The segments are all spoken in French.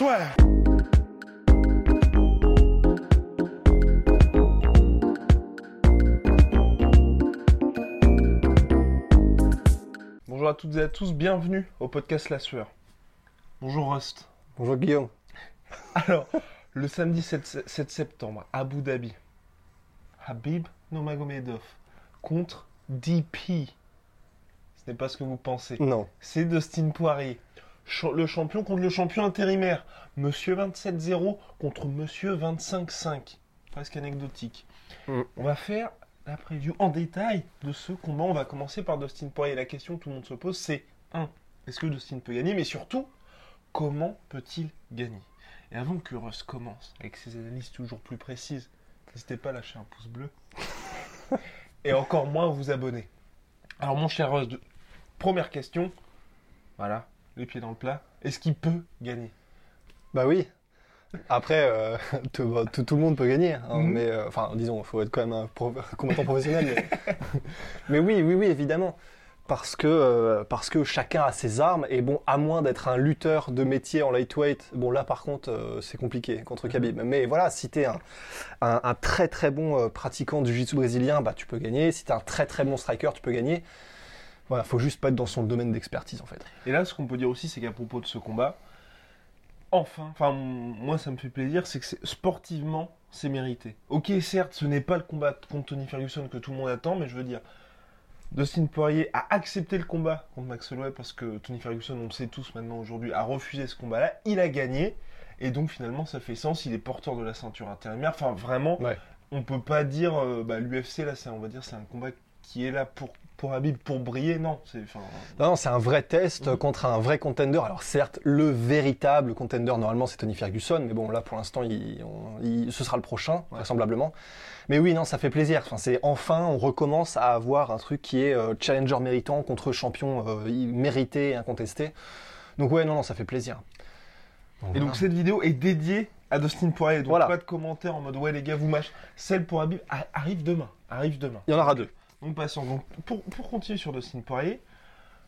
Bonjour à toutes et à tous, bienvenue au podcast La Sueur. Bonjour Rust. Bonjour Guillaume. Alors, le samedi 7, 7 septembre, Abu Dhabi, Habib Nurmagomedov contre DP. Ce n'est pas ce que vous pensez. Non. C'est Dustin Poirier. Le champion contre le champion intérimaire. Monsieur 27-0 contre Monsieur 25-5. Presque anecdotique. Mm. On va faire la preview en détail de ce combat. On va commencer par Dustin Poirier. La question que tout le monde se pose, c'est 1. Est-ce que Dustin peut gagner? Mais surtout, comment peut-il gagner? Et avant que Russ commence avec ses analyses toujours plus précises, n'hésitez pas à lâcher un pouce bleu. Et encore moins à vous abonner. Alors mon cher Russ, de- première question. Voilà, les pieds dans le plat. Est-ce qu'il peut gagner? Bah oui. Après, euh, tout, bah, tout- tout le monde peut gagner. hein, Mhm. Mais euh, enfin, disons, il faut être quand même un pro- combattant professionnel. Mais... mais oui, oui, oui, évidemment. Parce que, euh, parce que chacun a ses armes. Et bon, à moins d'être un lutteur de métier en lightweight, bon là par contre, c'est compliqué contre Khabib. Mais voilà, si t'es un, un, un très très bon pratiquant du jiu-jitsu brésilien, bah tu peux gagner. Si t'es un très très bon striker, tu peux gagner. Voilà, faut juste pas être dans son domaine d'expertise en fait. Et là, ce qu'on peut dire aussi, c'est qu'à propos de ce combat, enfin, enfin, moi, ça me fait plaisir, c'est que sportivement, c'est mérité. Ok, certes, ce n'est pas le combat contre Tony Ferguson que tout le monde attend, mais je veux dire, Dustin Poirier a accepté le combat contre Max Holloway parce que Tony Ferguson, on le sait tous maintenant aujourd'hui, a refusé ce combat-là. Il a gagné, et donc finalement, ça fait sens. Il est porteur de la ceinture intérimaire. Enfin, vraiment, Ouais. on peut pas dire, euh, bah, l'UFC là, on va dire, c'est un combat qui est là pour pour Habib pour briller. Non, c'est, Non, c'est un vrai test Mhm. contre un vrai contender. Alors certes, le véritable contender normalement c'est Tony Ferguson, mais bon là pour l'instant il, on- il- ce sera le prochain vraisemblablement. Mais oui, non, ça fait plaisir. Enfin, c'est enfin on recommence à avoir un truc qui est euh, challenger méritant contre champion euh, mérité et incontesté. Donc ouais, non, non, ça fait plaisir. Et donc cette vidéo est dédiée à Dustin Poirier. Donc Voilà. pas de commentaires en mode ouais les gars vous mâchez. Celle pour Habib arrive demain. Arrive demain. il y en aura deux. Donc patience. Donc pour, pour continuer sur Dustin Poirier,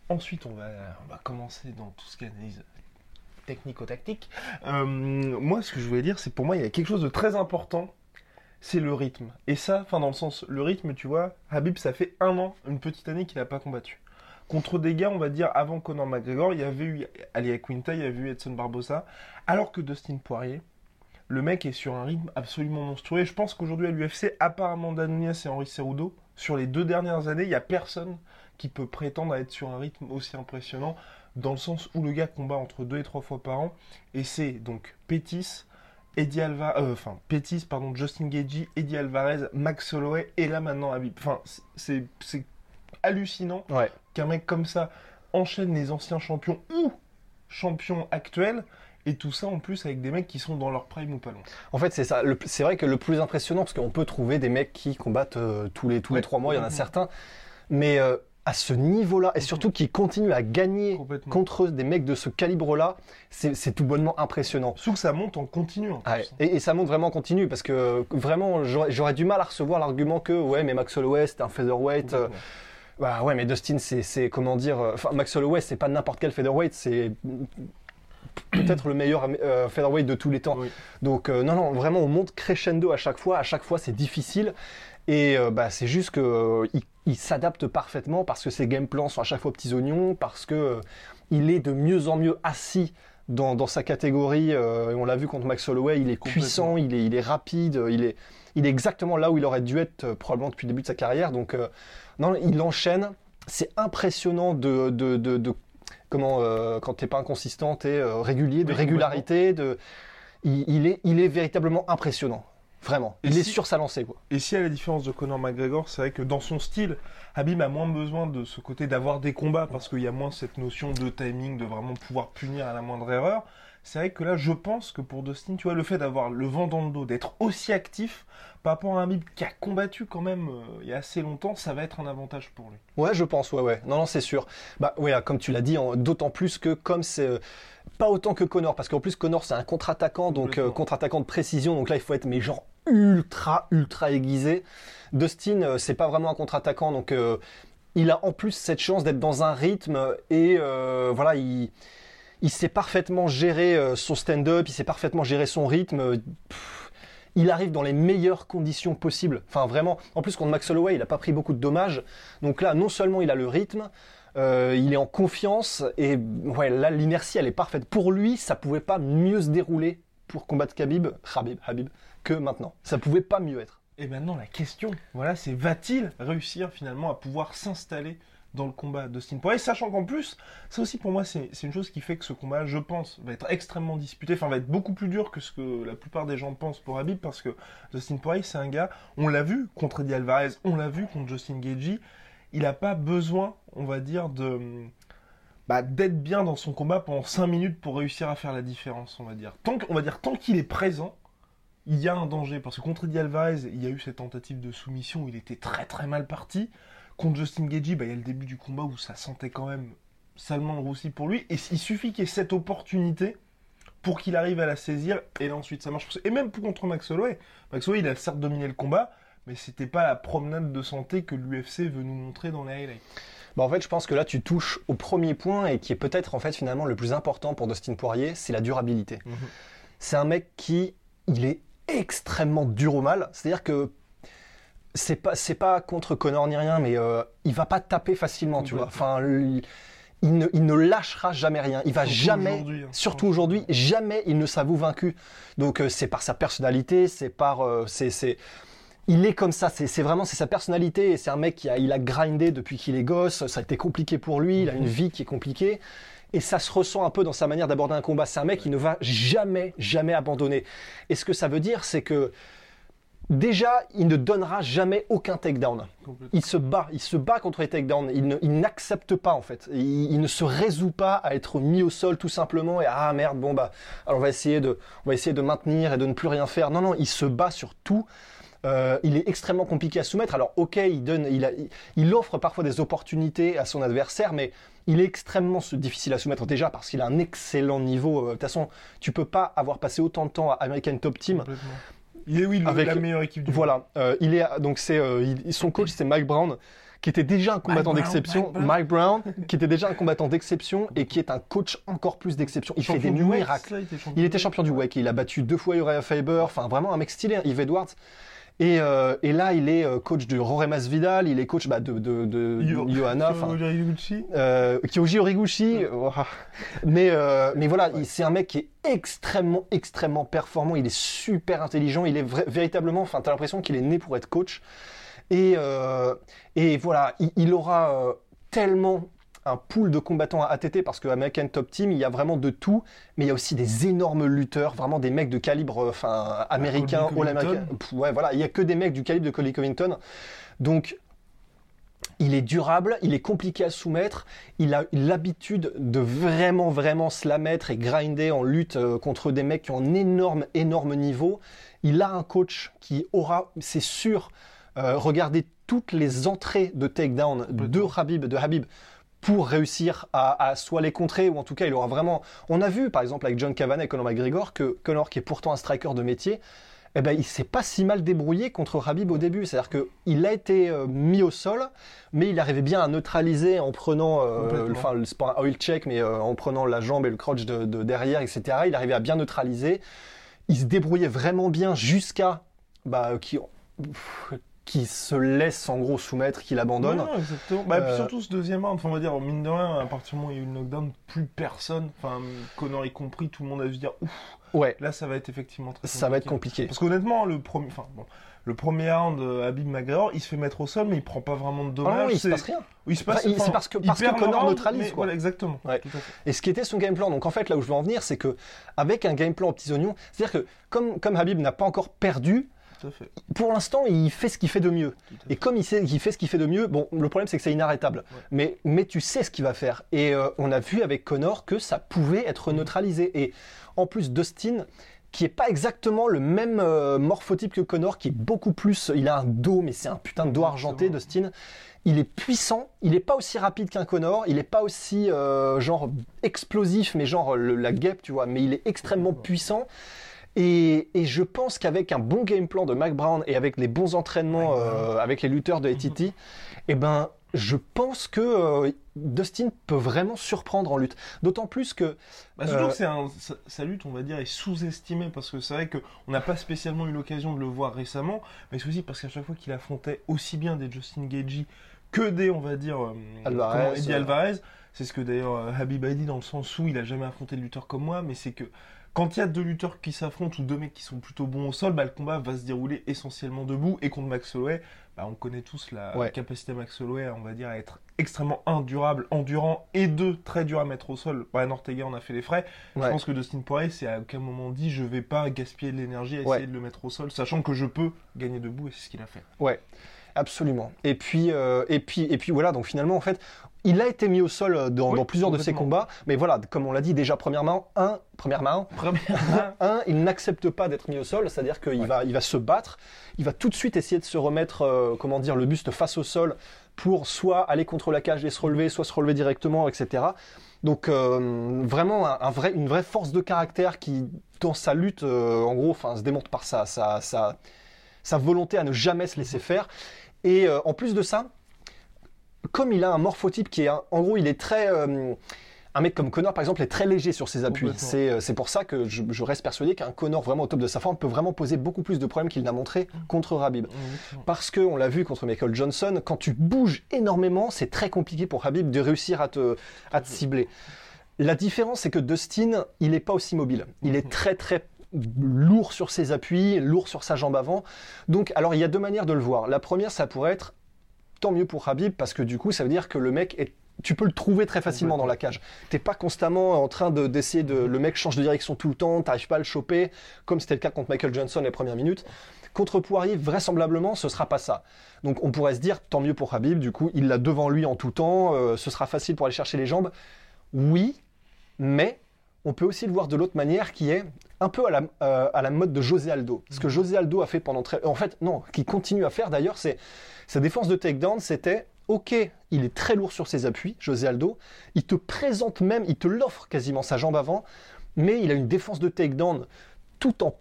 ensuite on va, on va commencer dans tout ce qui analyse technico-tactique. Euh, moi ce que je voulais dire c'est pour moi il y a quelque chose de très important. C'est le rythme. Et ça, enfin dans le sens, le rythme, tu vois, Habib, ça fait un an, une petite année qu'il n'a pas combattu. Contre des gars, on va dire, avant Conor McGregor, il y avait eu Alia Quinta, il y avait eu Edson Barbosa. Alors que Dustin Poirier, le mec est sur un rythme absolument monstrueux. Et je pense qu'aujourd'hui à l'UFC, Amanda Nunes et Henri Cerudo, sur les deux dernières années, il n'y a personne qui peut prétendre à être sur un rythme aussi impressionnant, dans le sens où le gars combat entre deux et trois fois par an. Et c'est donc Pétis, Eddie Alva, euh, enfin Pétis, pardon, Justin Gagey, Eddie Alvarez, Max Holloway, et là maintenant Habib. Enfin, c'est c'est hallucinant Ouais. qu'un mec comme ça enchaîne les anciens champions ou champions actuels. Et tout ça en plus avec des mecs qui sont dans leur prime ou pas loin. En fait, c'est ça. C'est vrai que le plus impressionnant, parce qu'on peut trouver des mecs qui combattent euh, tous les tous Ouais, les trois mois, il y en a certains, mais euh, à ce niveau-là, et surtout qui continuent à gagner contre des mecs de ce calibre-là, c'est tout bonnement impressionnant. Sauf que ça monte en continu en plus. Ouais. Et, et ça monte vraiment continu parce que vraiment j'aurais du mal à recevoir l'argument que ouais mais Max Holloway c'était un featherweight euh, bah ouais mais Dustin c'est comment dire enfin Max Holloway c'est pas n'importe quel featherweight c'est peut-être le meilleur euh, featherweight de tous les temps Oui. donc euh, non non vraiment on monte crescendo à chaque fois à chaque fois c'est difficile et euh, bah c'est juste que euh, il, il s'adapte parfaitement parce que ses game plans sont à chaque fois petits oignons parce que il est de mieux en mieux assis dans, dans sa catégorie. on l'a vu contre Max Holloway, il est puissant, il est, il est rapide, il est, il est exactement là où il aurait dû être probablement depuis le début de sa carrière. Donc non, il enchaîne. C'est impressionnant de, de, de, de- comment euh, quand t'es pas inconsistant, t'es euh, régulier, de Oui, régularité, de il, il est, il est véritablement impressionnant. Vraiment. Et il est sur sa lancée, quoi. Et si à la différence de Conor McGregor, c'est vrai que dans son style, Habib a moins besoin de ce côté d'avoir des combats parce qu'il y a moins cette notion de timing, de vraiment pouvoir punir à la moindre erreur. C'est vrai que là, je pense que pour Dustin, tu vois, le fait d'avoir le vent dans le dos, d'être aussi actif par rapport à un Habib qui a combattu quand même euh, il y a assez longtemps, ça va être un avantage pour lui. Ouais, je pense, ouais, ouais. Non, non, c'est sûr. Bah, ouais, comme tu l'as dit, d'autant plus que comme c'est euh, pas autant que Connor, parce qu'en plus Connor c'est un contre-attaquant, donc euh, contre-attaquant de précision, donc là il faut être mais genre ultra, ultra aiguisé. Dustin, c'est pas vraiment un contre-attaquant, donc il a en plus cette chance d'être dans un rythme et voilà, il, il sait parfaitement gérer euh, son stand-up, il sait parfaitement gérer son rythme. euh, il arrive dans les meilleures conditions possibles. Enfin, vraiment. En plus, contre Max Holloway, il n'a pas pris beaucoup de dommages. Donc là, non seulement il a le rythme, euh, il est en confiance, et ouais, là, l'inertie, elle est parfaite. Pour lui, ça pouvait pas mieux se dérouler pour combattre Khabib, Khabib, Habib, que maintenant. Ça pouvait pas mieux être. Et maintenant, la question, voilà, c'est va-t-il réussir finalement à pouvoir s'installer dans le combat de Dustin Poirier, sachant qu'en plus, ça aussi pour moi, c'est une chose qui fait que ce combat, je pense, va être extrêmement disputé, enfin va être beaucoup plus dur que ce que la plupart des gens pensent pour Habib, parce que Dustin Poirier, c'est un gars, on l'a vu contre Eddie Alvarez, on l'a vu contre Justin Gagey, il n'a pas besoin, on va dire, bah, d'être bien dans son combat pendant 5 minutes pour réussir à faire la différence, on va dire. Tant on va dire tant qu'il est présent, il y a un danger parce que contre Eddie Alvarez, il y a eu cette tentative de soumission où il était très très mal parti. Contre Justin Gagey, bah, il y a le début du combat où ça sentait quand même salement le roussi pour lui. Et il suffit qu'il y ait cette opportunité pour qu'il arrive à la saisir et là ensuite ça marche. Et même pour contre Max Holloway. Max Holloway, il a certes dominé le combat, mais c'était pas la promenade de santé que l'UFC veut nous montrer dans les highlights. Bah, en fait, je pense que là, tu touches au premier point et qui est peut-être en fait finalement le plus important pour Dustin Poirier, c'est la durabilité. Mhm. C'est un mec qui, il est extrêmement dur au mal. C'est-à-dire que c'est pas, c'est pas contre Connor ni rien, mais euh, il va pas taper facilement, tu vois. Enfin, lui, il ne, il ne lâchera jamais rien. Il va Surtout jamais, aujourd'hui, hein. surtout aujourd'hui, jamais il ne s'avoue vaincu. Donc euh, c'est par sa personnalité, c'est par, euh, c'est, c'est, il est comme ça. C'est, c'est vraiment, c'est sa personnalité. Et c'est un mec qui a, il a grindé depuis qu'il est gosse. Ça a été compliqué pour lui. Il a une vie qui est compliquée. Et ça se ressent un peu dans sa manière d'aborder un combat. C'est un mec qui ne va jamais, jamais abandonner. Et ce que ça veut dire, c'est que déjà, il ne donnera jamais aucun takedown. Il se bat, il se bat contre les takedowns. Il n'accepte pas en fait. Il, il ne se résout pas à être mis au sol tout simplement et ah merde bon bah alors on va essayer de, on va essayer de maintenir et de ne plus rien faire. Non non, il se bat sur tout. Euh, il est extrêmement compliqué à soumettre. Alors ok, il donne, il, a- il- il offre parfois des opportunités à son adversaire, mais il est extrêmement difficile à soumettre déjà parce qu'il a un excellent niveau. Euh, De toute façon, tu peux pas avoir passé autant de temps à American Top Team. Il est oui le- Avec- la meilleure équipe du monde. voilà, euh, il est donc c'est euh, il- son coach c'est Mike Brown qui était déjà un combattant d'exception, Mike Brown qui était déjà un combattant d'exception et qui est un coach encore plus d'exception. Il fait des miracles. il était champion du WEC, il a battu deux fois Uriah Faber, enfin vraiment un mec stylé, hein, Yves Edwards. Et, euh, et là, il est euh, coach de Jorge Masvidal, il est coach bah, de, de, de Yo- Johanna, enfin, Kyoji Horiguchi. euh, Kyoji Horiguchi. ouah. Mais, euh, mais voilà, il- c'est un mec qui est extrêmement, extrêmement performant. Il est super intelligent. Il est véritablement, enfin, t'as l'impression qu'il est né pour être coach. Et, et voilà, il, il aura tellement un pool de combattants à ATT parce que American Top Team, il y a vraiment de tout, mais il y a aussi des énormes lutteurs, vraiment des mecs de calibre, euh, enfin, américain, Colby all américain. Covington. Pff, Ouais, voilà, il y a que des mecs du calibre de Colby Covington. Donc, il est durable, il est compliqué à soumettre, il a l'habitude de vraiment, vraiment se la mettre et grinder en lutte euh, contre des mecs qui ont un énorme, énorme niveau. Il a un coach qui aura, c'est sûr, euh, regardé toutes les entrées de takedown de Habib, de Habib pour réussir à, à soit les contrer ou en tout cas il aura vraiment. On a vu par exemple avec John Kavanagh et Conor McGregor que Conor qui est pourtant un striker de métier, eh ben, il s'est pas si mal débrouillé contre Habib au début. C'est-à-dire qu'il a été euh, mis au sol, mais il arrivait bien à neutraliser en prenant, euh, enfin, le- c'est pas un oil check, mais euh, en prenant la jambe et le crotch de, de derrière, etc. Il arrivait à bien neutraliser. Il se débrouillait vraiment bien jusqu'à bah, qui qui se laisse en gros soumettre, qu'il abandonne. Non, non, exactement. Bah, et puis Euh, surtout ce deuxième round, enfin, on va dire, mine de rien, à partir du moment où il y a eu le knockdown, plus personne, enfin, Connor y compris, tout le monde a dû se dire, ouf, Ouais, là, ça va être effectivement très ça va être compliqué. Parce qu'honnêtement, le premier, enfin, bon, le premier round, euh, Habib McGregor, il se fait mettre au sol, mais il prend pas vraiment de Ah dommages. non, il se passe rien. il se passe, Enfin, c'est parce que- parce que Connor round, neutralise, mais quoi. Voilà, exactement. Ouais. Et ce qui était son game plan. Donc en fait, là où je veux en venir, c'est que avec un game plan aux petits oignons, c'est-à-dire que comme, comme Habib n'a pas encore perdu, Tout à fait. Pour l'instant, il fait ce qu'il fait de mieux. Et comme il sait qu'il fait ce qu'il fait de mieux, bon, le problème c'est que c'est inarrêtable. Ouais. Mais, mais tu sais ce qu'il va faire. Et euh, on a vu avec Connor que ça pouvait être Mhm. neutralisé. Et en plus, Dustin, qui est pas exactement le même euh, morphotype que Connor, qui est beaucoup plus. Il a un dos, mais c'est un putain de dos argenté. Dustin. Il est puissant, il n'est pas aussi rapide qu'un Connor, il n'est pas aussi euh, genre explosif, mais genre le- la guêpe, tu vois, mais il est extrêmement puissant. Et, et je pense qu'avec un bon game plan de Mac Brown et avec les bons entraînements euh, avec les lutteurs de ATT, eh ben, je pense que euh, Dustin peut vraiment surprendre en lutte. D'autant plus que Bah, surtout Euh, que c'est un, sa, sa lutte, on va dire, est sous-estimée parce que c'est vrai qu'on n'a pas spécialement eu l'occasion de le voir récemment, mais c'est aussi parce qu'à chaque fois qu'il affrontait aussi bien des Justin Gagey que des, on va dire, euh, Alvarez, comment- Eddie euh. Alvarez. C'est ce que d'ailleurs euh, Habib a dit dans le sens où il a jamais affronté de lutteur comme moi, mais c'est que quand il y a deux lutteurs qui s'affrontent ou deux mecs qui sont plutôt bons au sol, bah, le combat va se dérouler essentiellement debout. Et contre Max Holloway, bah, on connaît tous la Ouais. capacité de Max Holloway, on va dire, à être extrêmement indurable, endurant et deux, très dur à mettre au sol. Brian Ortega en a fait les frais. Ouais. Je pense que Dustin Poirier, c'est à aucun moment dit je vais pas gaspiller de l'énergie à essayer Ouais. de le mettre au sol, sachant que je peux gagner debout et c'est ce qu'il a fait. Ouais, absolument. Et puis, euh, et puis, et puis voilà. Donc finalement, en fait, il a été mis au sol euh, dans, Oui, dans plusieurs de ses combats. Mais voilà, comme on l'a dit déjà, premièrement, un, premièrement, Première un, il n'accepte pas d'être mis au sol, c'est-à-dire qu'il Ouais. va, il va se battre, il va tout de suite essayer de se remettre, euh, comment dire, le buste face au sol pour soit aller contre la cage et se relever, soit se relever directement, etc. Donc euh, vraiment un, un vrai, une vraie force de caractère qui, dans sa lutte, euh, en gros, se démontre par sa, sa, sa, sa volonté à ne jamais se laisser faire. Et euh, en plus de ça, comme il a un morphotype qui est, un- en gros, il est très, euh, un mec comme Connor, par exemple, est très léger sur ses appuis. C'est euh, c'est pour ça que je, je reste persuadé qu'un Connor vraiment au top de sa forme peut vraiment poser beaucoup plus de problèmes qu'il n'a montré contre Rabib. Parce que on l'a vu contre Michael Johnson, quand tu bouges énormément, c'est très compliqué pour Habib de réussir à te, à te cibler. La différence, c'est que Dustin, il n'est pas aussi mobile. Il est Mhm. très très lourd sur ses appuis, lourd sur sa jambe avant. Donc, alors il y a deux manières de le voir. La première, ça pourrait être tant mieux pour Habib parce que du coup, ça veut dire que le mec est tu peux le trouver très facilement dans la cage. T'es pas constamment en train de- d'essayer de, Le mec change de direction tout le temps, t'arrives pas à le choper, comme c'était le cas contre Michael Johnson les premières minutes. Contre Poirier, vraisemblablement, ce sera pas ça. Donc on pourrait se dire, tant mieux pour Habib, du coup, il l'a devant lui en tout temps, euh, ce sera facile pour aller chercher les jambes. Oui, mais on peut aussi le voir de l'autre manière qui est un peu à la, euh, à la mode de José Aldo. Ce que José Aldo a fait pendant très... En fait, non, qui continue à faire d'ailleurs, c'est sa défense de takedown, c'était ok, il est très lourd sur ses appuis, José Aldo, il te présente même, il te l'offre quasiment sa jambe avant, mais il a une défense de takedown tout en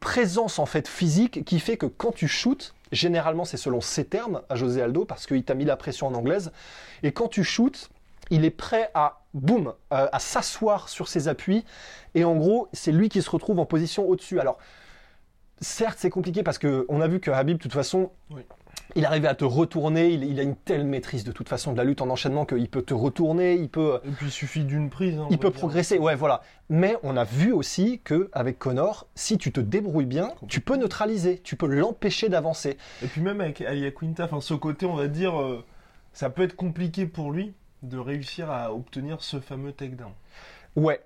présence en fait physique qui fait que quand tu shootes, généralement c'est selon ses termes à José Aldo parce qu'il t'a mis la pression en anglaise, et quand tu shootes, il est prêt à boum, euh, à s'asseoir sur ses appuis et en gros c'est lui qui se retrouve en position au-dessus. Alors certes c'est compliqué parce que on a vu que Habib de toute façon Oui. il arrivait à te retourner, il, il a une telle maîtrise de toute façon de la lutte en enchaînement qu'il peut te retourner, il peut Et puis il suffit d'une prise. hein, il peut dire. progresser, ouais, voilà. Mais on a vu aussi que avec Connor, si tu te débrouilles bien, tu peux neutraliser, tu peux l'empêcher d'avancer. Et puis même avec Alia Quinta, enfin ce côté, on va dire, euh, ça peut être compliqué pour lui de réussir à obtenir ce fameux takedown. Ouais,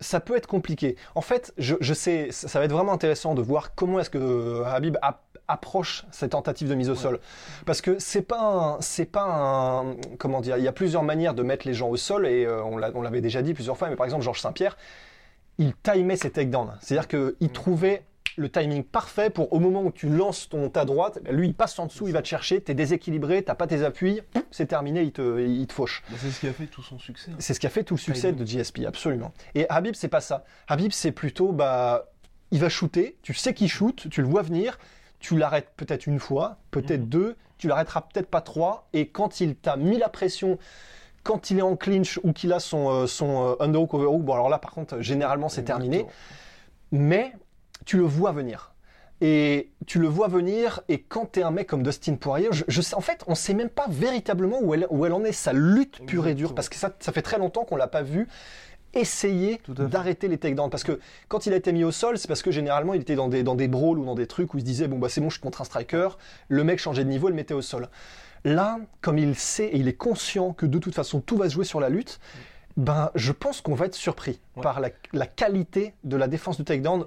ça peut être compliqué. En fait, je, je sais, ça va être vraiment intéressant de voir comment est-ce que euh, Habib ap- approche cette tentative de mise au sol, parce que c'est pas, un- c'est pas un, comment dire, il y a plusieurs manières de mettre les gens au sol et euh, on l'a- on l'avait déjà dit plusieurs fois. Mais par exemple, Georges Saint-Pierre, il timait ses takedowns, c'est-à-dire qu'il trouvait le timing parfait pour au moment où tu lances ton ta droite, lui il passe en dessous, il va te chercher, t'es déséquilibré, t'as pas tes appuis, c'est terminé, il te, il te fauche. C'est ce qui a fait tout son succès. hein. C'est ce qui a fait tout le succès de GSP, absolument. Et Habib, c'est pas ça. Habib, c'est plutôt, bah, il va shooter, tu sais qu'il shoot, tu le vois venir, tu l'arrêtes peut-être une fois, peut-être Mhm. deux, tu l'arrêteras peut-être pas trois, et quand il t'a mis la pression, quand il est en clinch ou qu'il a son, euh, son euh, underhook overhook, bon alors là par contre, généralement c'est terminé, mais tu le vois venir. Et tu le vois venir, et quand tu es un mec comme Dustin Poirier, je, je sais, en fait, on sait même pas véritablement où elle, où elle en est, sa lutte pure et dure, parce que ça, ça fait très longtemps qu'on l'a pas vu essayer d'arrêter les takedowns. Parce que quand il a été mis au sol, c'est parce que généralement il était dans des, dans des brawls ou dans des trucs où il se disait, bon bah c'est bon, je suis contre un striker, le mec changeait de niveau, il le mettait au sol. Là, comme il sait et il est conscient que de toute façon tout va se jouer sur la lutte, ben je pense qu'on va être surpris Ouais. par la, la qualité de la défense du takedown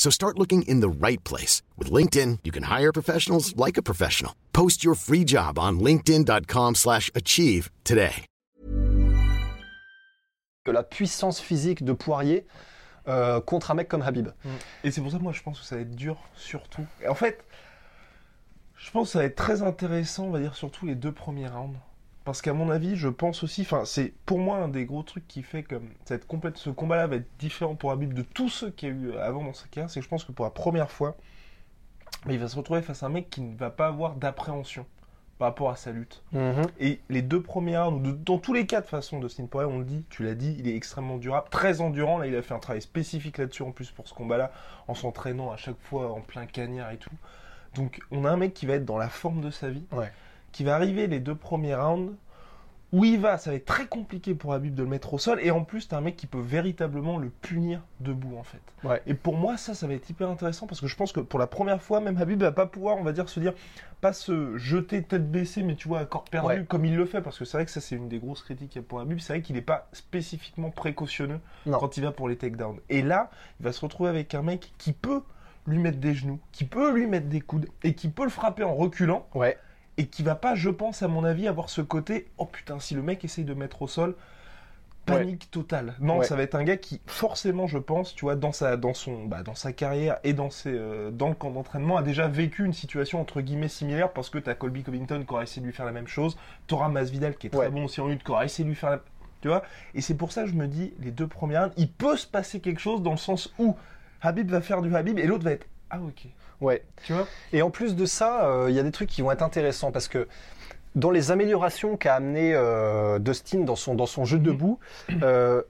So start looking in the right place. With LinkedIn, you can hire professionals like a professional. Post your free job on linkedin.com slash achieve today. Que la puissance physique de Poirier euh, contre un mec comme Habib. Et c'est pour ça que moi je pense que ça va être dur, surtout. Et en fait, je pense que ça va être très intéressant, on va dire, surtout les deux premiers rounds. Parce qu'à mon avis, je pense aussi, enfin, c'est pour moi un des gros trucs qui fait que complète, ce combat-là va être différent pour Habib de tous ceux qu'il y a eu avant dans sa carrière. C'est que je pense que pour la première fois, il va se retrouver face à un mec qui ne va pas avoir d'appréhension par rapport à sa lutte. Et les deux de- dans tous les cas de façon, Dustin Poirier, on le dit, tu l'as dit, il est extrêmement durable, très endurant. Là, il a fait un travail spécifique là-dessus en plus pour ce combat-là, en s'entraînant à chaque fois en plein cagnard et tout. Donc, on a un mec qui va être dans la forme de sa vie, Ouais. Qui va arriver les deux premiers rounds. Où il va, ça va être très compliqué pour Habib de le mettre au sol. Et en plus, t'as un mec qui peut véritablement le punir debout, en fait. Ouais. Et pour moi, ça, ça va être hyper intéressant parce que je pense que pour la première fois, même Habib va pas pouvoir, on va dire, se dire, pas se jeter tête baissée, mais tu vois, à corps perdu, Ouais. comme il le fait. Parce que c'est vrai que ça, c'est une des grosses critiques qu'il y a pour Habib. C'est vrai qu'il n'est pas spécifiquement précautionneux Non. quand il va pour les takedowns. Et là, il va se retrouver avec un mec qui peut lui mettre des genoux, qui peut lui mettre des coudes et qui peut le frapper en reculant Ouais. Et qui va pas, je pense, à mon avis, avoir ce côté oh putain, si le mec essaye de mettre au sol, panique totale. Non, Ouais. ça va être un gars qui, forcément, je pense, tu vois, dans sa, dans son, bah, dans sa carrière et dans, ses, euh, dans le camp d'entraînement, a déjà vécu une situation entre guillemets similaire parce que t'as Colby Covington qui aura essayé de lui faire la même chose, t'auras Masvidal qui est très Ouais. bon aussi en lutte, qui aura essayé de lui faire la. Tu vois Et c'est pour ça que je me dis, les deux premières il peut se passer quelque chose dans le sens où Habib va faire du Habib et l'autre va être ah ok. Ouais. Tu vois? Et en plus de ça, euh, il y a des trucs qui vont être intéressants parce que dans les améliorations qu'a amené euh, Dustin dans son, dans son jeu debout, euh,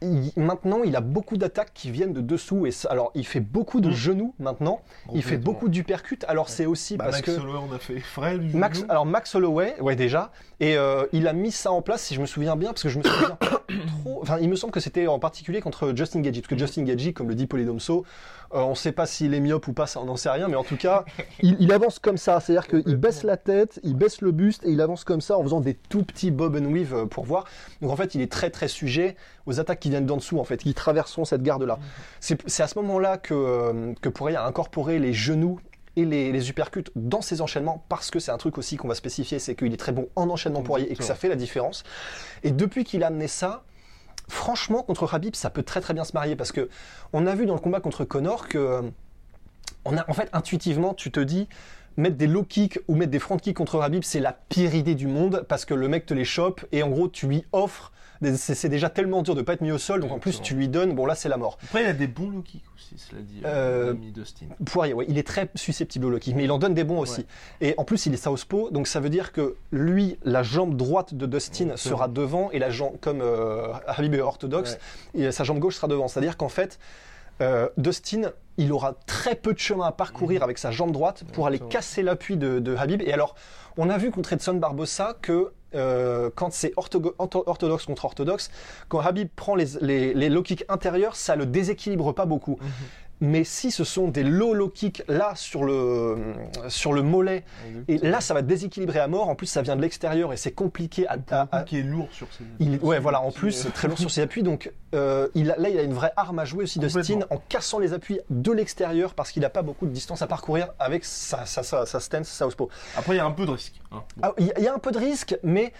il- maintenant il a beaucoup d'attaques qui viennent de dessous. Et ça- alors il fait beaucoup de Mm. genoux maintenant, il fait beaucoup d'uppercut. Alors c'est aussi Bah, parce Max que. Holloway, on a fait du Max, alors Max Holloway, ouais déjà, et euh, il a mis ça en place si je me souviens bien, parce que je me souviens pas trop. Enfin, il me semble que c'était en particulier contre Justin Gagey, parce que Justin Gagey, comme le dit Polydomso, euh, on ne sait pas s'il est myope ou pas, ça on n'en sait rien, mais en tout cas, il, il avance comme ça, c'est-à-dire qu'il baisse la tête, il baisse le buste et il avance comme ça en faisant des tout petits bob and weave euh, pour voir. Donc en fait, il est très très sujet aux attaques qui viennent d'en dessous, en fait, qui traverseront cette garde-là. C'est c'est à ce moment-là que, euh, que Poirier a incorporé les genoux et les, les uppercuts dans ses enchaînements parce que c'est un truc aussi qu'on va spécifier, c'est qu'il est très bon en enchaînement Poirier et que ça fait la différence. Et depuis qu'il a amené ça, franchement contre Habib, ça peut très très bien se marier parce que on a vu dans le combat contre Connor que euh, on a en fait intuitivement, tu te dis mettre des low kicks ou mettre des front kicks contre Habib, c'est la pire idée du monde parce que le mec te les chope et en gros tu lui offres c'est déjà tellement dur de pas être mis au sol, donc en plus tu lui donnes, bon là c'est la mort. Après, il a des bons low kicks aussi, cela dit, Euh, euh, Dustin. Poirier, ouais, il est très susceptible au low kick, mais il en donne des bons aussi. Et en plus, il est southpaw, donc ça veut dire que lui, la jambe droite de Dustin sera devant et la jambe, comme euh, Habib est orthodoxe, et sa jambe gauche sera devant. C'est-à-dire qu'en fait, euh, Dustin, il aura très peu de chemin à parcourir avec sa jambe droite pour aller casser l'appui de, de Habib. Et alors, on a vu contre Edson Barbosa que euh, quand c'est orthodoxe contre orthodoxe, quand Habib prend les, les, les low kicks intérieurs, ça le déséquilibre pas beaucoup. Mais si ce sont des low low kicks là sur le, sur le mollet, et là ça va déséquilibrer à mort, en plus ça vient de l'extérieur et c'est compliqué à, à- qui est lourd sur ses il, sur ouais, voilà, en plus, c'est très lourd sur ses appuis. Donc euh, il a- là, il a une vraie arme à jouer aussi, Dustin, Complètement. en cassant les appuis de l'extérieur parce qu'il n'a pas beaucoup de distance à parcourir avec sa, sa, sa, sa stance southpaw. Après, il y a un peu de risque. hein. Bon. Ah, y, il y a un peu de risque, mais.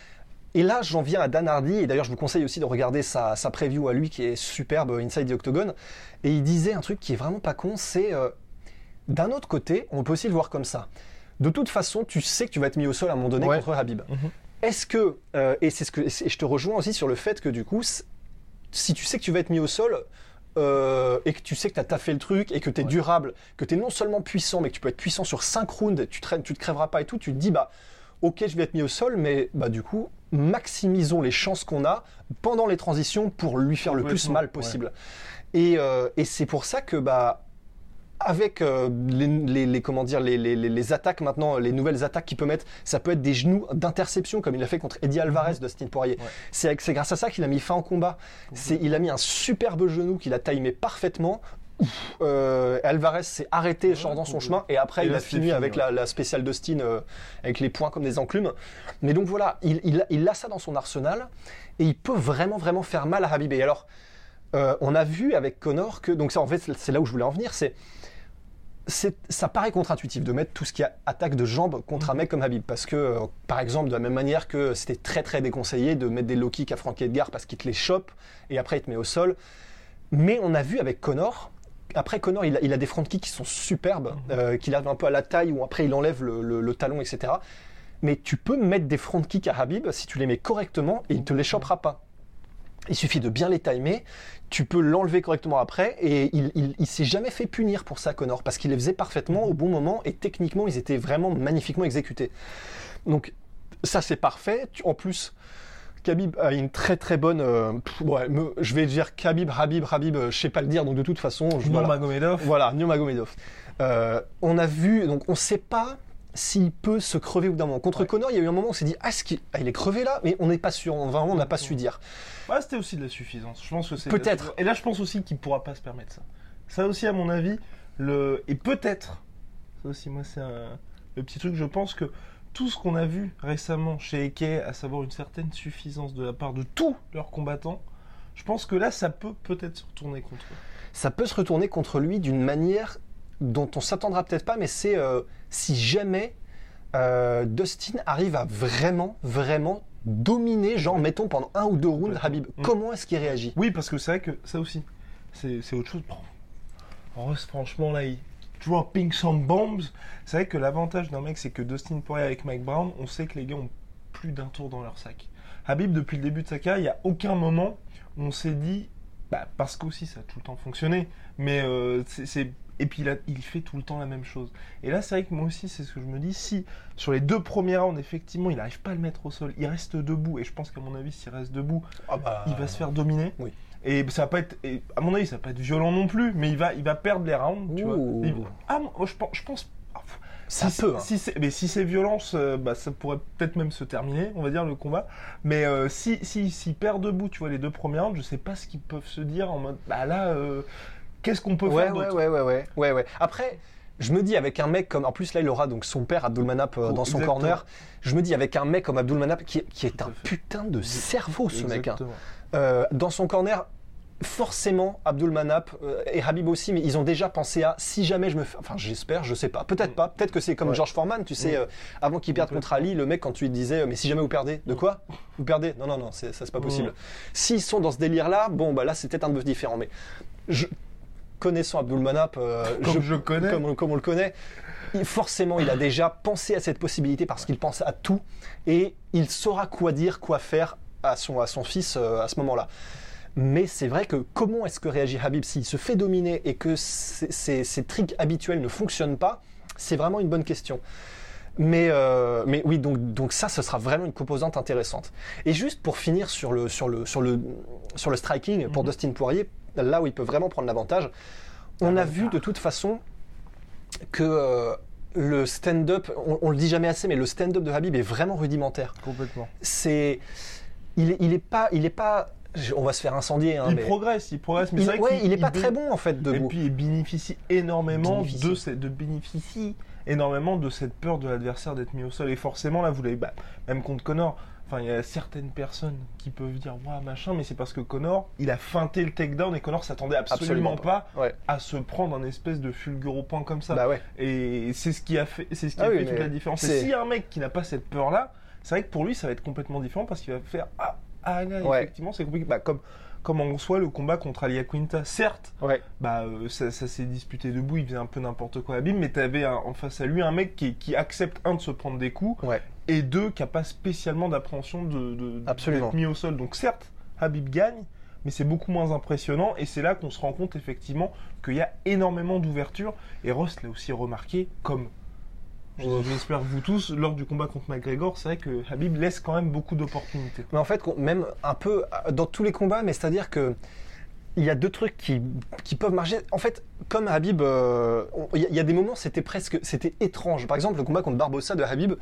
Et là, j'en viens à Dan Hardy, et d'ailleurs, je vous conseille aussi de regarder sa, sa preview à lui qui est superbe, Inside the Octagon. Et il disait un truc qui est vraiment pas con c'est. euh, D'un autre côté, on peut aussi le voir comme ça. De toute façon, tu sais que tu vas être mis au sol à un moment donné Ouais. contre Habib. Mhm. Est-ce que. euh, et c'est ce que. Et je te rejoins aussi sur le fait que du coup, si tu sais que tu vas être mis au sol. euh, et que tu sais que tu as taffé le truc et que tu es durable, que tu es non seulement puissant, mais que tu peux être puissant sur 5 rounds, tu, tu te crèveras pas et tout, tu te dis, bah, ok, je vais être mis au sol, mais bah, du coup, maximisons les chances qu'on a pendant les transitions pour lui faire le plus mal possible. Et, euh, et c'est pour ça que bah, avec euh, les, les- les- comment dire les, attaques maintenant, les nouvelles attaques qu'il peut mettre, ça peut être des genoux d'interception comme il a fait contre Eddie Alvarez, Dustin Poirier. Ouais. C'est grâce à ça qu'il a mis fin au combat. C'est il a mis un superbe genou qu'il a timé parfaitement. Ouf, euh, Alvarez s'est arrêté Ouais, genre dans son chemin et après Et il a fini fini, avec ouais. la, la spéciale Dustin euh, avec les points comme des enclumes. Mais donc voilà, il, il, a- il a ça dans son arsenal et il peut vraiment vraiment faire mal à Habib. Et alors euh, on a vu avec Connor que donc ça en fait c'est là où je voulais en venir, c'est ça paraît contre-intuitif de mettre tout ce qui est attaque de jambes contre un mec comme Habib parce que euh, par exemple de la même manière que c'était très très déconseillé de mettre des low kicks à Frankie Edgar parce qu'il te les chope et après il te met au sol mais on a vu avec Connor après Connor il a, il a des front kicks qui sont superbes euh, qu'il arrive un peu à la taille ou après il enlève le, le- le talon etc mais tu peux mettre des front kicks à Habib si tu les mets correctement et il te les chopera pas il suffit de bien les timer, tu peux l'enlever correctement après, et il, il, il s'est jamais fait punir pour ça, Connor, parce qu'il les faisait parfaitement au bon moment, et techniquement, ils étaient vraiment magnifiquement exécutés. Donc, ça c'est parfait. En plus, Khabib a une très très bonne. euh, pff, ouais, me- je vais dire Khabib, Habib, Habib, euh, je sais pas le dire, donc de toute façon, je, voilà. Magomedov. Voilà, Nurmagomedov. Euh, on a vu, donc on sait pas s'il peut se crever au bout d'un moment. Contre Ouais. Connor, il y a eu un moment où on s'est dit, ah, qu'il ah, il est crevé là Mais on n'est pas sûr, on, vraiment, on n'a pas su dire. Ouais, c'était aussi de la suffisance. Je pense que c'est Peut-être. Et là, je pense aussi qu'il pourra pas se permettre ça. Ça aussi, à mon avis, le et peut-être. Ça aussi, moi, c'est un le petit truc. Je pense que tout ce qu'on a vu récemment chez Eke, à savoir une certaine suffisance de la part de tous leurs combattants, je pense que là, ça peut peut-être se retourner contre eux. ça peut se retourner contre lui d'une manière dont on s'attendra peut-être pas, mais c'est euh, si jamais euh, Dustin arrive à vraiment, vraiment dominer, genre mettons pendant un ou deux rounds. Habib, Mm. comment est-ce qu'il réagit? Oui, parce que c'est vrai que ça aussi, c'est autre chose. Ross, franchement, là, il dropping some bombs. C'est vrai que l'avantage d'un mec, c'est que Dustin Poirier avec Mike Brown, on sait que les gars ont plus d'un tour dans leur sac. Habib, depuis le début de sa carrière, il n'y a aucun moment où on s'est dit, bah, parce qu'aussi ça a tout le temps fonctionné, mais euh, c'est-. Et puis il, fait tout le temps la même chose. Et là, c'est vrai que moi aussi, c'est ce que je me dis. Si sur les deux premiers rounds, effectivement, il n'arrive pas à le mettre au sol, il reste debout. Et je pense qu'à mon avis, s'il reste debout, il va se faire dominer. oui. Et ça va pas être, et à mon avis, ça va pas être violent non plus, mais il va, il va perdre les rounds, tu vois. Il- ah, moi, je pense, je pense. ah, pff, Ça si, peut. hein. Si c'est, mais si c'est violence, euh, bah, ça pourrait peut-être même se terminer, on va dire le combat. Mais euh, si, si, s'il perd debout, tu vois, les deux premiers rounds, je sais pas ce qu'ils peuvent se dire en mode, bah là, euh, qu'est-ce qu'on peut Ouais, faire ouais, d'autre ouais, ouais, ouais, ouais, ouais. Après, je me dis avec un mec comme, en plus là il aura donc son père Abdulmanap euh, Oh, dans son exactement. corner. Je me dis avec un mec comme Abdulmanap qui, qui est un putain de cerveau ce mec. hein. Euh, dans son corner, forcément, Abdulmanap euh, et Habib aussi, mais ils ont déjà pensé à si jamais je me fais. Enfin, j'espère, je sais pas. Peut-être Mm. pas. Peut-être que c'est comme Ouais. George Foreman, tu sais, Mm. euh, avant qu'il perde contre Ali, le mec, quand tu lui disais, mais si jamais vous perdez, de Mm. quoi Vous perdez Non, non, non, c'est- ça c'est pas possible. Mm. S'ils sont dans ce délire-là, bon, bah là, c'est peut-être un peu différent. Mais je, connaissant Abdulmanap, euh, Comme je connais. comme, comme on le connaît, forcément, il a déjà pensé à cette possibilité parce qu'il pense à tout et il saura quoi dire, quoi faire à son, à son fils euh, à ce moment-là. Mais c'est vrai que comment est-ce que réagit Habib s'il se fait dominer et que ses, ses- ses tricks habituels ne fonctionnent pas C'est vraiment une bonne question. Mais, euh, mais oui, donc, donc ça, ce sera vraiment une composante intéressante. Et juste pour finir sur le, sur le, sur le, sur le striking pour Mhm. Dustin Poirier, là où il peut vraiment prendre l'avantage, on a vu de toute façon que euh, le stand-up, on, on le dit jamais assez, mais le stand-up de Habib est vraiment rudimentaire. Complètement. C'est, il est, il est pas, il est pas, on va se faire incendier. Hein, il mais progresse, il progresse, mais il, vrai ouais, qu'il- il est pas très bon en fait Et debout. puis il bénéficie énormément Bénéficie. de cette, de bénéficie énormément de cette peur de l'adversaire d'être mis au sol. Et forcément là, vous l'avez, bah, même contre Connor. Enfin, il y a certaines personnes qui peuvent dire waouh machin, mais c'est parce que Connor, il a feinté le takedown et Connor s'attendait absolument, Absolument pas, Ouais. à se prendre un espèce de fulguro point comme ça. Bah. Et c'est ce qui a fait, c'est ce qui Ah a oui, fait toute la différence. Et s'il y a un mec qui n'a pas cette peur-là, c'est vrai que pour lui, ça va être complètement différent parce qu'il va faire ah, ah là, Ouais. effectivement, c'est compliqué. Bah, comme, comme en soi le combat contre Alia Quinta, certes, Ouais. bah euh, ça, ça s'est disputé debout, il faisait un peu n'importe quoi à Bim, mais t'avais en face à lui un mec qui, qui accepte un de se prendre des coups Ouais. et deux qui a pas spécialement d'appréhension de, d'être mis au sol. Donc certes, Habib gagne, mais c'est beaucoup moins impressionnant et c'est là qu'on se rend compte effectivement qu'il y a énormément d'ouverture et Ross l'a aussi remarqué comme. J'espère vous tous lors du combat contre McGregor, c'est vrai que Habib laisse quand même beaucoup d'opportunités. Mais en fait, même un peu euh, dans tous les combats, mais c'est-à-dire que il y a deux trucs qui, qui peuvent marcher. En fait, comme Habib, euh, il y, a- des moments, c'était presque, c'était étrange. Par exemple, le combat contre Barbossa de Habib,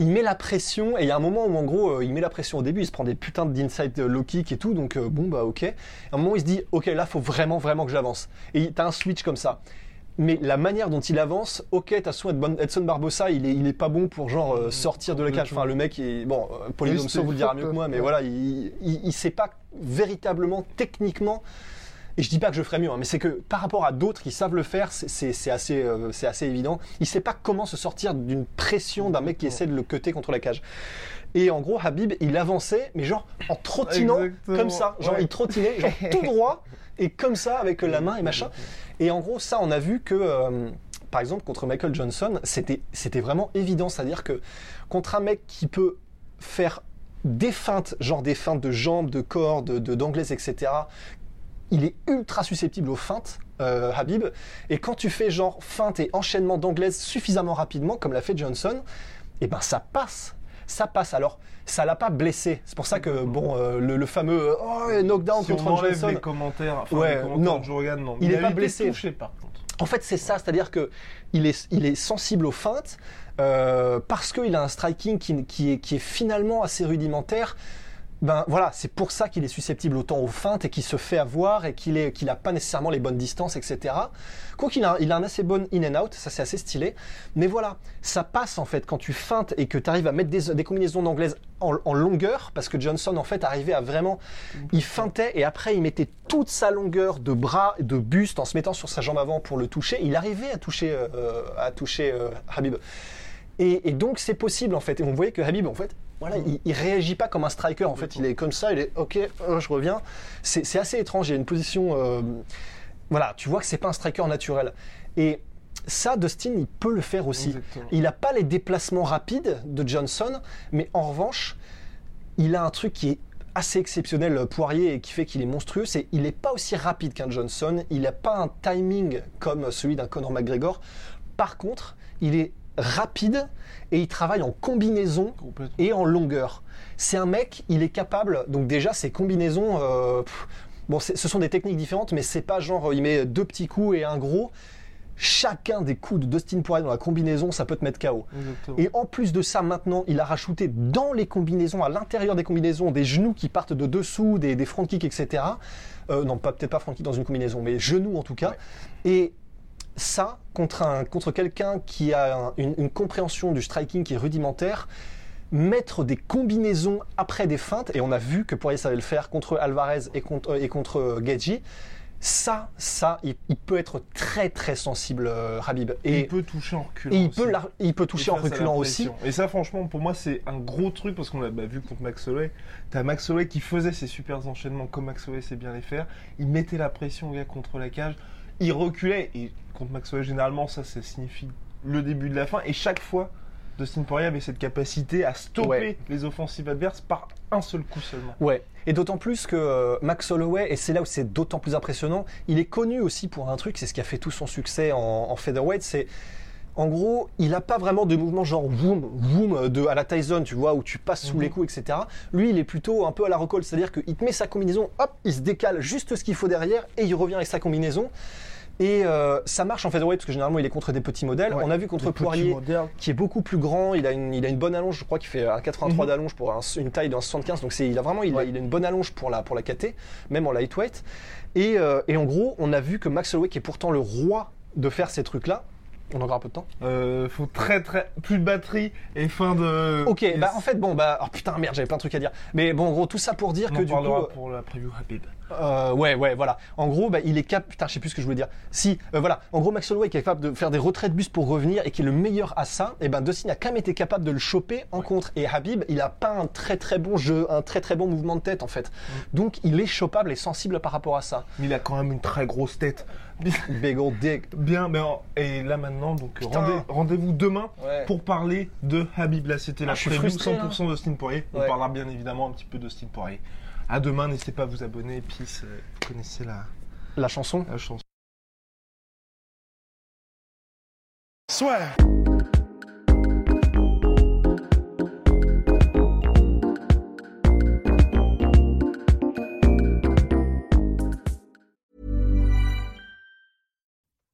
il met la pression, et il y a un moment où, en gros, euh, il met la pression au début, il se prend des putains d'inside low kick et tout, donc euh, bon, bah ok. À un moment, il se dit, ok, là, faut vraiment, vraiment que j'avance. Et t'as un switch comme ça. Mais la manière dont il avance, ok, t'as soin Edson Barbossa, il est, il est pas bon pour genre euh, sortir de la cage. Enfin, le mec, est, bon, euh, Polydomso c'était vous le dira mieux que moi, mais ouais. voilà, il, il, il sait pas véritablement, techniquement. Et je dis pas que je ferais mieux, hein, mais c'est que par rapport à d'autres qui savent le faire, c'est- assez, euh, c'est assez évident. Il sait pas comment se sortir d'une pression d'un mec qui essaie de le cutter contre la cage. Et en gros, Habib, il avançait, mais genre en trottinant Exactement, comme ça. Genre, ouais. il trottinait, genre tout droit, et comme ça, avec la main et machin. Et en gros, ça, on a vu que, euh, par exemple, contre Michael Johnson, c'était c'était vraiment évident. C'est-à-dire que contre un mec qui peut faire des feintes, genre des feintes de jambes, de corps, de etc., il est ultra susceptible aux feintes, euh, Habib. Et quand tu fais genre feinte et enchaînement d'anglaise suffisamment rapidement, comme l'a fait Johnson, et ben ça passe. Ça passe. Alors, ça l'a pas blessé. C'est pour ça que, bon, euh, le, le fameux euh, oh, knockdown Si on contre enlève Johnson. les commentaires, enfin, Ouais, les commentaires non. de Rogan, non. Il Mais est pas blessé. touché par contre. En fait, c'est ça, c'est-à-dire que il est, il est sensible aux feintes euh, parce qu'il a un striking qui, qui est, qui est finalement assez rudimentaire. Ben voilà, c'est pour ça qu'il est susceptible autant aux feintes et qu'il se fait avoir et qu'il est, qu'il a pas nécessairement les bonnes distances, etc. Quoi qu'il a, il a un assez bon in and out, ça c'est assez stylé. Mais voilà, ça passe en fait quand tu feintes et que tu arrives à mettre des, des combinaisons d'anglaise en, en longueur, parce que Johnson en fait arrivait à vraiment, il feintait et après il mettait toute sa longueur de bras, de buste en se mettant sur sa jambe avant pour le toucher. Il arrivait à toucher, euh, à toucher euh, Habib. Et, et donc c'est possible en fait. Et on voyait que Habib en fait, voilà, il, il réagit pas comme un striker. En fait, il est comme ça, il est ok, euh, je reviens. C'est assez étrange. Il y a une position, euh, voilà, tu vois que c'est pas un striker naturel. Et ça, Dustin, il peut le faire aussi. Exactement. Il n'a pas les déplacements rapides de Johnson, mais en revanche, il a un truc qui est assez exceptionnel, euh, Poirier, et qui fait qu'il est monstrueux, c'est il n'est pas aussi rapide qu'un Johnson, il n'a pas un timing comme celui d'un Conor McGregor. Par contre, il est rapide et il travaille en combinaison et en longueur. C'est un mec, il est capable, donc déjà ses combinaisons, euh, pff, bon, ce sont des techniques différentes, mais c'est pas genre il met deux petits coups et un gros. Chacun des coups de Dustin Poirier dans la combinaison, ça peut te mettre KO. Exactement. Et en plus de ça, maintenant, il a rajouté dans les combinaisons, à l'intérieur des combinaisons, des genoux qui partent de dessous, des, des front kicks, etc. Euh, non, pas peut-être pas front kick dans une combinaison, mais genoux en tout cas. Et ça, contre, un, contre quelqu'un qui a un- une, une compréhension du striking qui est rudimentaire, mettre des combinaisons après des feintes, et on a vu que Poirier savait le faire contre Alvarez et contre, et contre euh, Gaethje, ça, ça, il, il peut être très très sensible, euh, Habib. Et, il peut toucher en reculant. et il, aussi. peut la- il peut toucher Et en reculant aussi. Et ça, franchement, pour moi, c'est un gros truc parce qu'on l'a bah, vu contre Max Holloway. T'as Max Holloway qui faisait ses super enchaînements comme Max Holloway sait bien les faire. Il mettait la pression gars contre la cage. Il reculait. Et contre Max Holloway, généralement, ça, ça signifie le début de la fin. Et chaque fois, Dustin Poirier avait cette capacité à stopper Ouais. les offensives adverses par un seul coup seulement. Ouais, et d'autant plus que euh, Max Holloway, et c'est là où c'est d'autant plus impressionnant, il est connu aussi pour un truc, c'est ce qui a fait tout son succès en, en featherweight, c'est en gros, il n'a pas vraiment de mouvement genre boum, boum de, à la Tyson, tu vois, où tu passes sous Mhm. les coups, etc. Lui, il est plutôt un peu à la recolle, c'est-à-dire qu'il te met sa combinaison, hop, il se décale juste ce qu'il faut derrière et il revient avec sa combinaison. Et euh, ça marche en featherweight parce que généralement il est contre des petits modèles. Ouais. On a vu contre Poirier qui est beaucoup plus grand. Il a une, il a une bonne allonge, je crois qu'il fait un 83 Mhm. d'allonge pour un- une taille d'un 75. Donc il a vraiment, il, a, Ouais. il a une bonne allonge pour la, pour la KT, même en lightweight. Et, euh, et en gros, on a vu que Max Holloway, qui est pourtant le roi de faire ces trucs-là, on a encore un peu de temps. Euh, faut très très. Plus de batterie et fin de. Ok, bah en fait, bon, bah, oh putain, merde, j'avais plein de trucs à dire. Mais bon, en gros, tout ça pour dire on que en du coup. parlera pour la preview Habib. Euh, ouais, ouais, voilà. En gros, bah, il est cap. Putain, je sais plus ce que je voulais dire. Si, euh, voilà. En gros, Max Holloway est capable de faire des retraits de bus pour revenir et qui est le meilleur à ça. Et ben, Dustin a quand même été capable de le choper en contre. Et Habib, il a pas un très très bon jeu, un très très bon mouvement de tête en fait. Donc, il est chopable et sensible par rapport à ça. Mais il a quand même une très grosse tête. Big old dick. Bien, mais en- et là maintenant, donc Putain. rendez- rendez-vous demain Ouais. pour parler de Habib. Là, c'était la Ah, je suis preview frustré, 100% d'Austin Poirier. On Ouais. parlera bien évidemment un petit peu d'Austin Poirier. À demain, n'hésitez pas à vous abonner. Peace. euh, Vous connaissez la, La chanson. la chanson. Soit.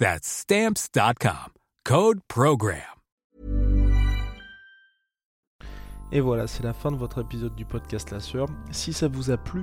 That's Stamps.com. Code PROGRAM. Et voilà, c'est la fin de votre épisode du podcast La Sueur. Si ça vous a plu,